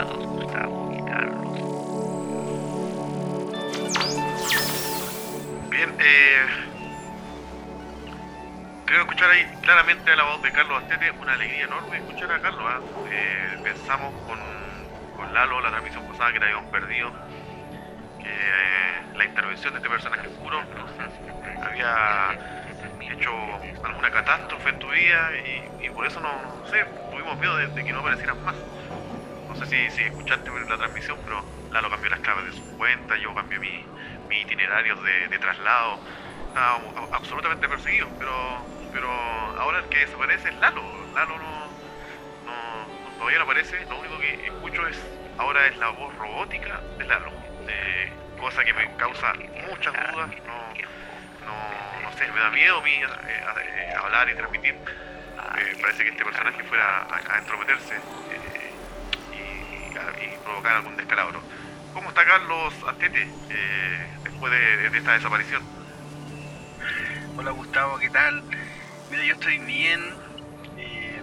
Gustavo y Carlos. Bien, eh, creo escuchar ahí claramente la voz de Carlos Astete, una alegría enorme escuchar a Carlos. ¿ah? Eh, pensamos con, con Lalo la transmisión pasada que la habíamos perdido, que eh, la intervención de este personaje oscuro había hecho alguna catástrofe en tu vida y, por eso no, no sé, tuvimos miedo de, de que no aparecieran más. No sé si, si escuchaste la transmisión, pero Lalo cambió las claves de su cuenta, yo cambié mi, mi itinerario de, traslado. Estábamos a- absolutamente perseguidos, pero, pero ahora el que desaparece es Lalo. Lalo no, no, todavía no aparece, lo único que escucho es ahora es la voz robótica de Lalo. cosa que me causa muchas dudas, no, no, no sé, me da miedo a mí eh, eh, hablar y transmitir. Eh, parece que este personaje fuera a, a entrometerse y, provocar algún descalabro. ¿Cómo está Carlos Astete eh, después de, esta desaparición? Hola Gustavo, ¿qué tal? Mira, yo estoy bien. eh,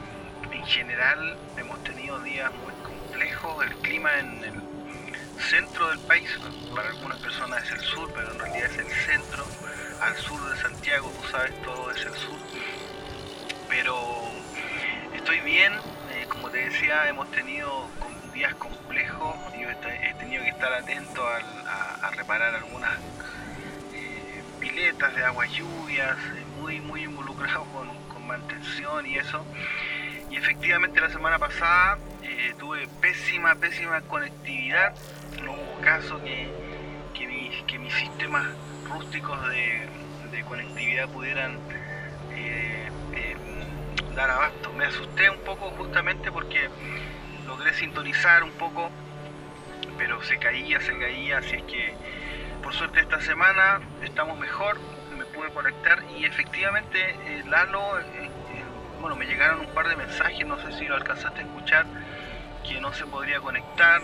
en general hemos tenido días muy complejos. El clima en el centro del país, para algunas personas es el sur, pero en realidad es el centro. Al sur de Santiago, tú sabes, todo es el sur. Pero estoy bien. eh, como te decía, hemos tenido días complejos. Yo he tenido que estar atento al- a, a reparar algunas eh, piletas de aguas lluvias, eh, muy, muy involucrado con, con mantención y eso. Y efectivamente la semana pasada eh, tuve pésima, pésima conectividad. No hubo caso que, que, mis, que mis sistemas rústicos de, de conectividad pudieran dar abasto. Me asusté un poco justamente porque logré sintonizar un poco, pero se caía, se caía, así es que por suerte esta semana estamos mejor, me pude conectar y efectivamente eh, Lalo, eh, eh, bueno, me llegaron un par de mensajes, no sé si lo alcanzaste a escuchar, que no se podría conectar,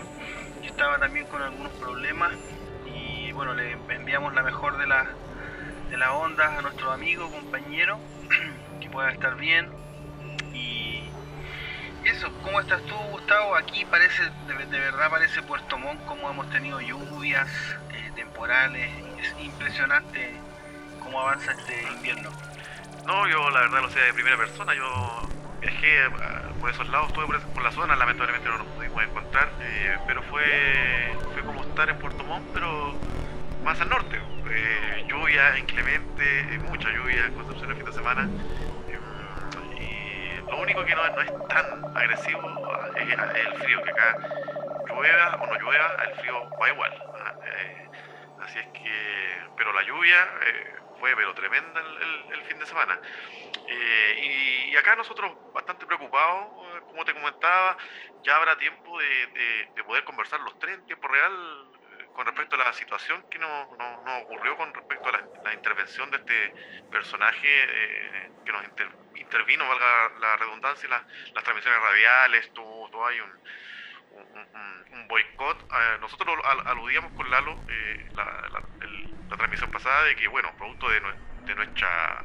que estaba también con algunos problemas y bueno, le enviamos la mejor de las de la onda a nuestro amigo, compañero, que pueda estar bien eso, ¿cómo estás tú, Gustavo? Aquí parece, de, verdad parece Puerto Montt, como hemos tenido lluvias eh, temporales. Es impresionante cómo avanza este invierno. No, yo la verdad lo sé de primera persona. Yo viajé ah, por esos lados, estuve por, por la zona, lamentablemente no nos pudimos encontrar, eh, pero fue, fue como estar en Puerto Montt, pero más al norte. Eh, lluvia inclemente, eh, mucha lluvia en Concepción el fin de semana. Eh, lo único que no, no es tan agresivo es es el frío, que acá llueva o no llueva, el frío va igual. ah, eh, así es que, pero la lluvia eh, fue pero tremenda el, fin de semana. Eh, y, acá nosotros bastante preocupados, eh, como te comentaba, ya habrá tiempo de, de- de poder conversar los tres en tiempo real eh, con respecto a la situación que nos, nos- nos ocurrió con respecto a la, la intervención de este personaje eh, que nos inter- intervino, valga la redundancia, en la- las transmisiones radiales, todo, todo hay un, un, un- un boicot. Eh, nosotros al- aludíamos con Lalo eh, la, la- el- la transmisión pasada de que, bueno, producto de, nue- de nuestra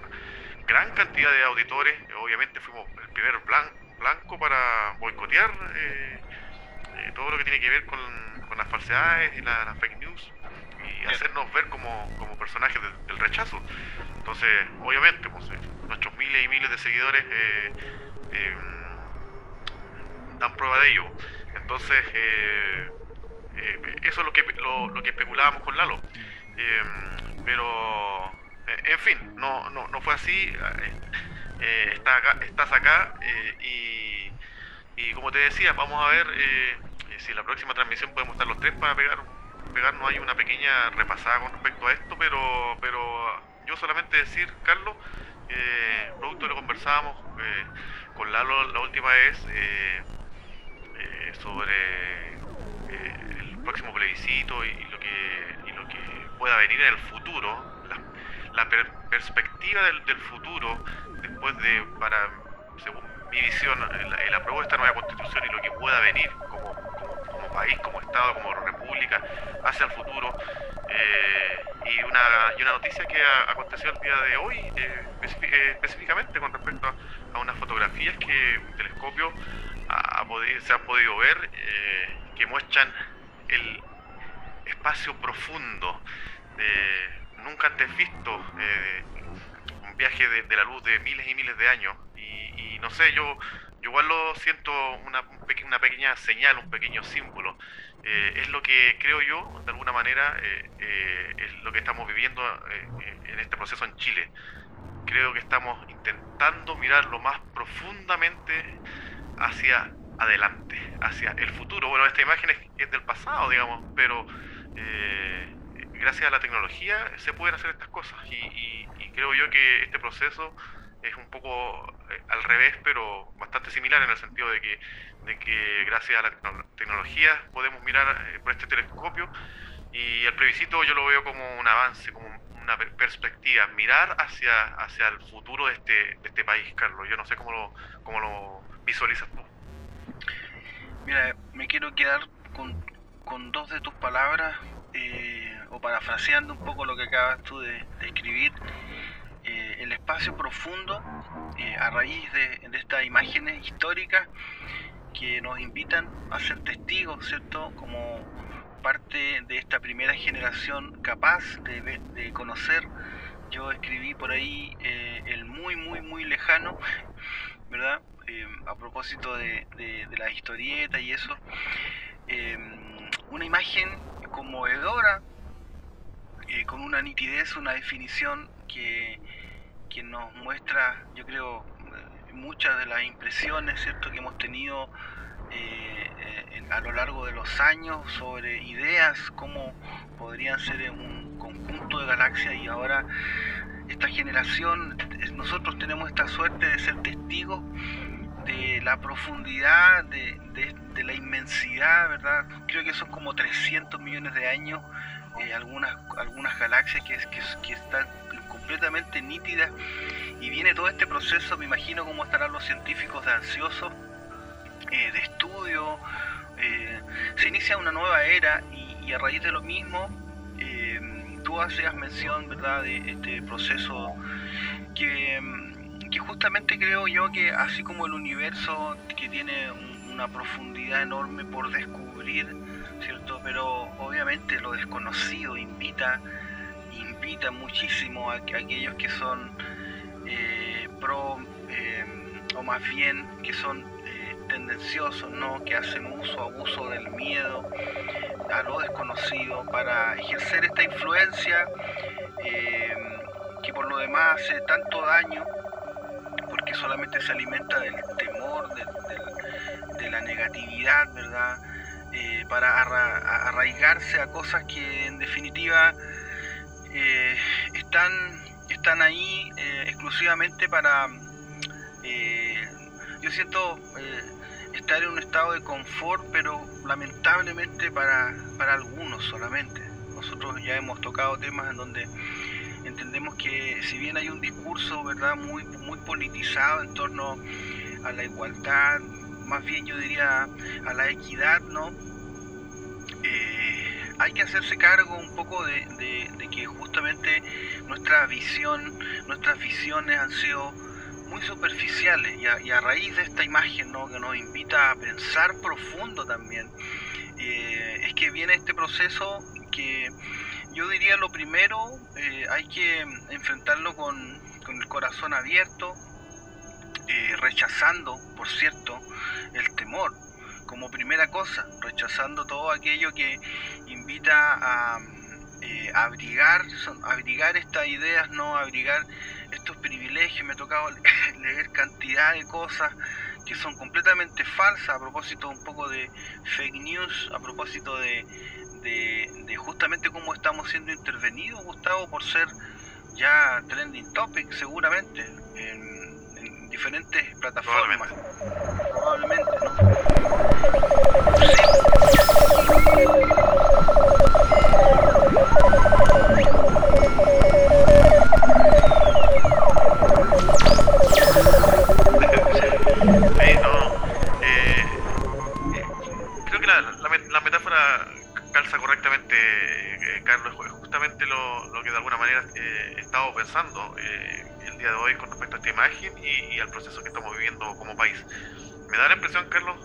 gran cantidad de auditores, obviamente fuimos el primer blan- blanco para boicotear eh, eh, todo lo que tiene que ver con, con las falsedades y la- las fake news y hacernos ver como, como personajes del, del rechazo. Entonces, obviamente, pues, eh, nuestros miles y miles de seguidores eh, eh, dan prueba de ello. Entonces, eh, eso es lo que, lo, lo que especulábamos con Lalo. Pero, en fin, no, no, no fue así. Está estás acá y, y como te decía, vamos a ver si en la próxima transmisión podemos estar los tres para pegar, pegarnos ahí una pequeña repasada con respecto a esto, pero, pero yo solamente decir, Carlos, eh, producto de lo conversábamos eh, con Lalo la última vez, eh, sobre el próximo plebiscito y, lo que y lo que pueda venir en el futuro, la, per- perspectiva del, futuro después de para según mi visión el, el de esta nueva constitución y lo que pueda venir como, como, país, como estado, como república hacia el futuro y una y una noticia que aconteció el día de hoy específicamente con respecto a, unas fotografías que un telescopio ha se han podido ver eh, que muestran el espacio profundo, nunca antes visto, eh, un viaje de, la luz de miles y miles de años. Y, no sé, yo, yo igual lo siento una, una pequeña señal, un pequeño símbolo. Eh, es lo que creo yo, de alguna manera, eh, es lo que estamos viviendo en este proceso en Chile. Creo que estamos intentando mirar lo más profundamente hacia adelante, hacia el futuro. Bueno, esta imagen es, del pasado, digamos, pero eh, gracias a la tecnología se pueden hacer estas cosas y, creo yo que este proceso es un poco eh, al revés, pero bastante similar en el sentido de que, de que gracias a la tecnología podemos mirar eh, por este telescopio y el plebiscito yo lo veo como un avance, como una perspectiva, mirar hacia, hacia el futuro de este, de este país, Carlos. Yo no sé cómo lo, cómo lo visualizas tú. Mira, me quiero quedar con, con dos de tus palabras, eh, o parafraseando un poco lo que acabas tú de, escribir. Eh, el espacio profundo, eh, a raíz de, de estas imágenes históricas que nos invitan a ser testigos, ¿cierto? Como parte de esta primera generación capaz de, de conocer. Yo escribí por ahí el muy, muy, muy lejano, ¿verdad? Eh, a propósito de, la historieta y eso, eh, una imagen conmovedora, eh, con una nitidez, una definición que, que nos muestra, yo creo, muchas de las impresiones ¿cierto? que hemos tenido a lo largo de los años sobre ideas, cómo podrían ser un conjunto de galaxias y ahora esta generación, nosotros tenemos esta suerte de ser testigos de la profundidad, de, la inmensidad, ¿verdad? Creo que son como 300 millones de años, eh, algunas, algunas galaxias que, que, están completamente nítidas y viene todo este proceso, me imagino cómo estarán los científicos de ansiosos, eh, de estudio, eh, se inicia una nueva era y, a raíz de lo mismo, tú hacías mención, ¿verdad?, de este proceso que justamente creo yo que así como el universo que tiene una profundidad enorme por descubrir, ¿cierto? Pero obviamente lo desconocido invita, invita muchísimo a, aquellos que son eh, pro, eh, o más bien que son eh, tendenciosos, ¿no? Que hacen uso, abuso del miedo a lo desconocido para ejercer esta influencia que por lo demás hace tanto daño porque solamente se alimenta del temor, de, la negatividad, ¿verdad? Eh, para arraigarse a cosas que en definitiva eh, están, están ahí eh, exclusivamente para, yo siento, estar en un estado de confort, pero lamentablemente para, para algunos solamente. Nosotros ya hemos tocado temas en donde entendemos que si bien hay un discurso verdad muy muy politizado en torno a la igualdad más bien yo diría a la equidad no eh, hay que hacerse cargo un poco de, que justamente nuestra visión nuestras visiones han sido muy superficiales y a, raíz de esta imagen ¿no? que nos invita a pensar profundo también eh, es que viene este proceso que yo diría lo primero, eh, hay que enfrentarlo con, el corazón abierto, eh, rechazando, por cierto, el temor como primera cosa, rechazando todo aquello que invita a eh, abrigar, abrigar estas ideas, no abrigar estos privilegios. Me ha tocado leer cantidad de cosas que son completamente falsas a propósito un poco de fake news, a propósito de, de, justamente cómo estamos siendo intervenidos, Gustavo, por ser ya trending topic seguramente en, diferentes plataformas. Probablemente, creo proceso que estamos viviendo como país. Me da la impresión, Carlos,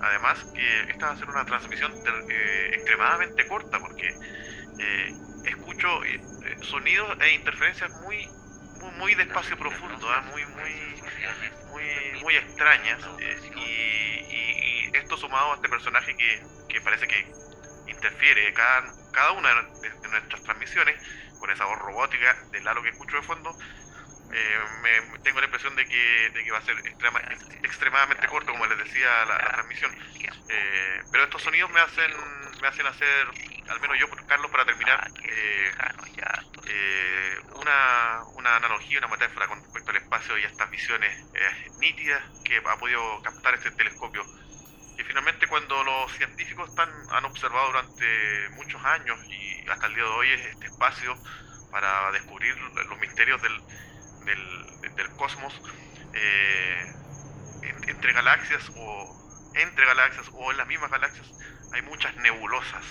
además que esta va a ser una transmisión eh, extremadamente corta porque eh, escucho eh, sonidos e interferencias muy muy, muy de espacio profundo, ¿ah? muy muy muy muy extrañas y, y- y esto sumado a este personaje que, que parece que interfiere cada, cada una de, de nuestras transmisiones con esa voz robótica del Lalo que escucho de fondo eh, me, tengo la impresión de que, de que va a ser extrema- ex- extremadamente corto, como les decía, la, la transmisión. Eh, pero estos sonidos me hacen me hacen hacer, al menos yo, Carlos, para terminar, eh, eh, una, una analogía, una metáfora con respecto al espacio y a estas visiones eh, nítidas que ha podido captar este telescopio. Y finalmente cuando los científicos están, han observado durante muchos años y hasta el día de hoy este espacio para descubrir los misterios del, del, del cosmos eh, en- entre galaxias o entre galaxias o en las mismas galaxias hay muchas nebulosas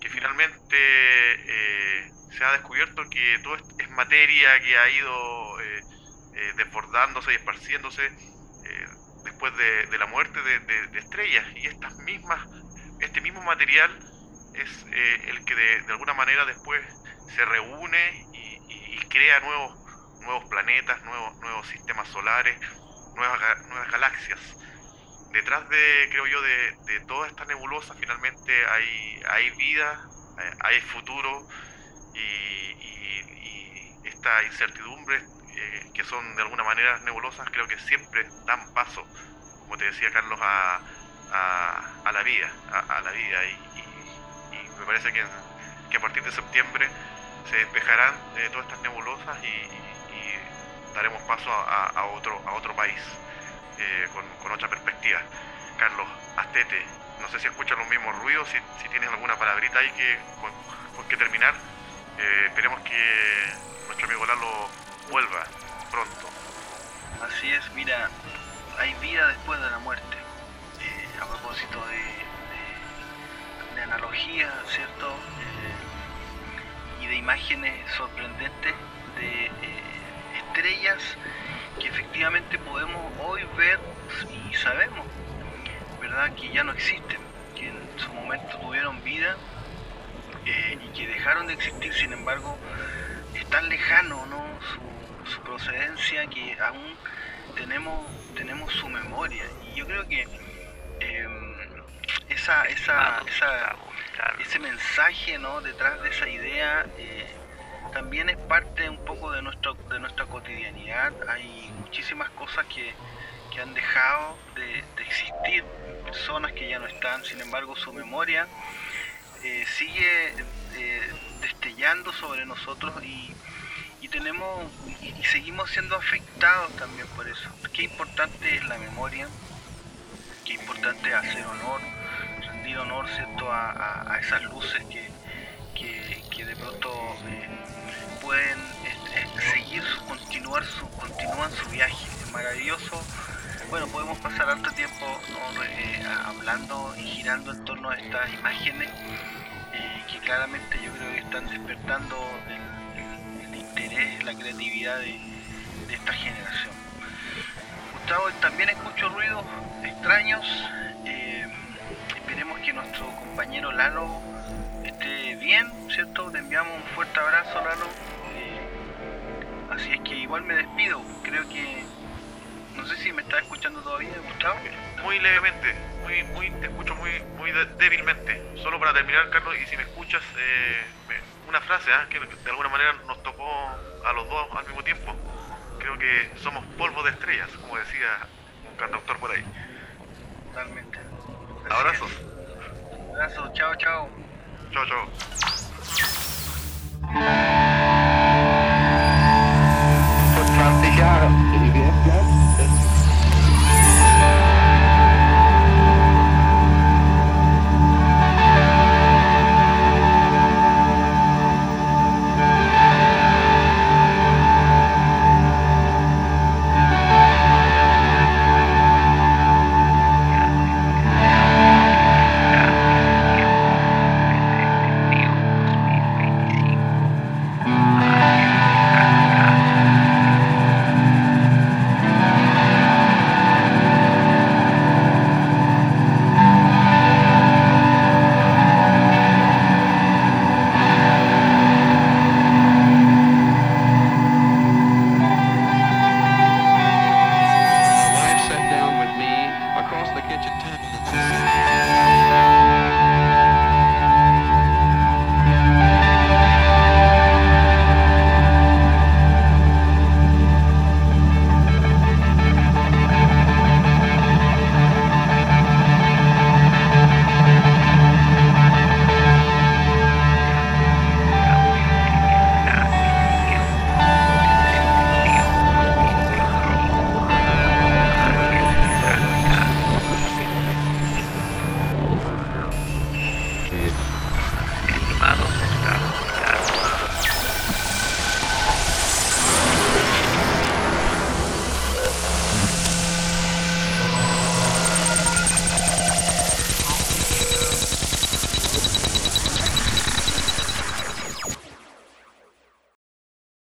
que finalmente eh, se ha descubierto que todo es, materia que ha ido eh, eh, desbordándose y esparciéndose después de, la muerte de, estrellas. Y estas mismas este mismo material es el que de, alguna manera después se reúne y- y crea nuevos nuevos planetas, nuevos, nuevos sistemas solares, nuevas, nuevas galaxias. Detrás de, creo yo, de, de toda esta nebulosa finalmente hay, hay vida, eh, hay futuro y, y- y esta incertidumbre eh, que son de alguna manera nebulosas creo que siempre dan paso, como te decía Carlos, a, a, la vida, a, la vida y, me parece que, que a partir de septiembre se despejarán de todas estas nebulosas y daremos paso a, otro, a otro país eh, con, con otra perspectiva. Carlos, Astete, no sé si escuchas los mismos ruidos, si, si tienes alguna palabrita ahí que, con, con que terminar. Eh, esperemos que nuestro amigo Lalo vuelva pronto. Así es, mira, hay vida después de la muerte. Eh, a propósito de, de, de analogías, ¿cierto? Y de imágenes sorprendentes de estrellas que efectivamente podemos hoy ver y sabemos, ¿verdad? Que ya no existen, que en su momento tuvieron vida eh, y que dejaron de existir, sin embargo, es tan lejano ¿no? su, su procedencia que aún tenemos, tenemos su memoria. Y yo creo que eh, esa, esa, esa, ese mensaje ¿no? detrás de esa idea eh, también es parte un poco de, nuestro, de nuestra cotidianidad. Hay muchísimas cosas que, que han dejado de, existir, personas que ya no están, sin embargo su memoria eh, sigue eh, destellando sobre nosotros y, y tenemos y, seguimos siendo afectados también por eso. Qué importante es la memoria, qué importante hacer honor, rendir honor cierto a, a- esas luces que, que, que de pronto eh, pueden eh, seguir su continuar su continúan su viaje. Es maravilloso. Bueno, podemos pasar harto tiempo. Eh, hablando y girando en torno a estas imágenes eh, que claramente yo creo que están despertando el, interés, la creatividad de, de esta generación. Gustavo, también escucho ruidos extraños. eh, esperemos que nuestro compañero Lalo esté bien, ¿cierto? Te enviamos un fuerte abrazo, Lalo. Así es que igual me despido. Creo que. No sé si me está escuchando todavía, Gustavo. Muy levemente, muy, muy, te escucho muy, muy débilmente. Solo para terminar, Carlos, y si me escuchas, eh, me- una frase ¿ah? que de alguna manera nos tocó a los dos al mismo tiempo. Creo que somos polvo de estrellas, como decía un cantautor por ahí. Totalmente. Así Abrazos. es. Abrazos, chao, chao. Chao, chao.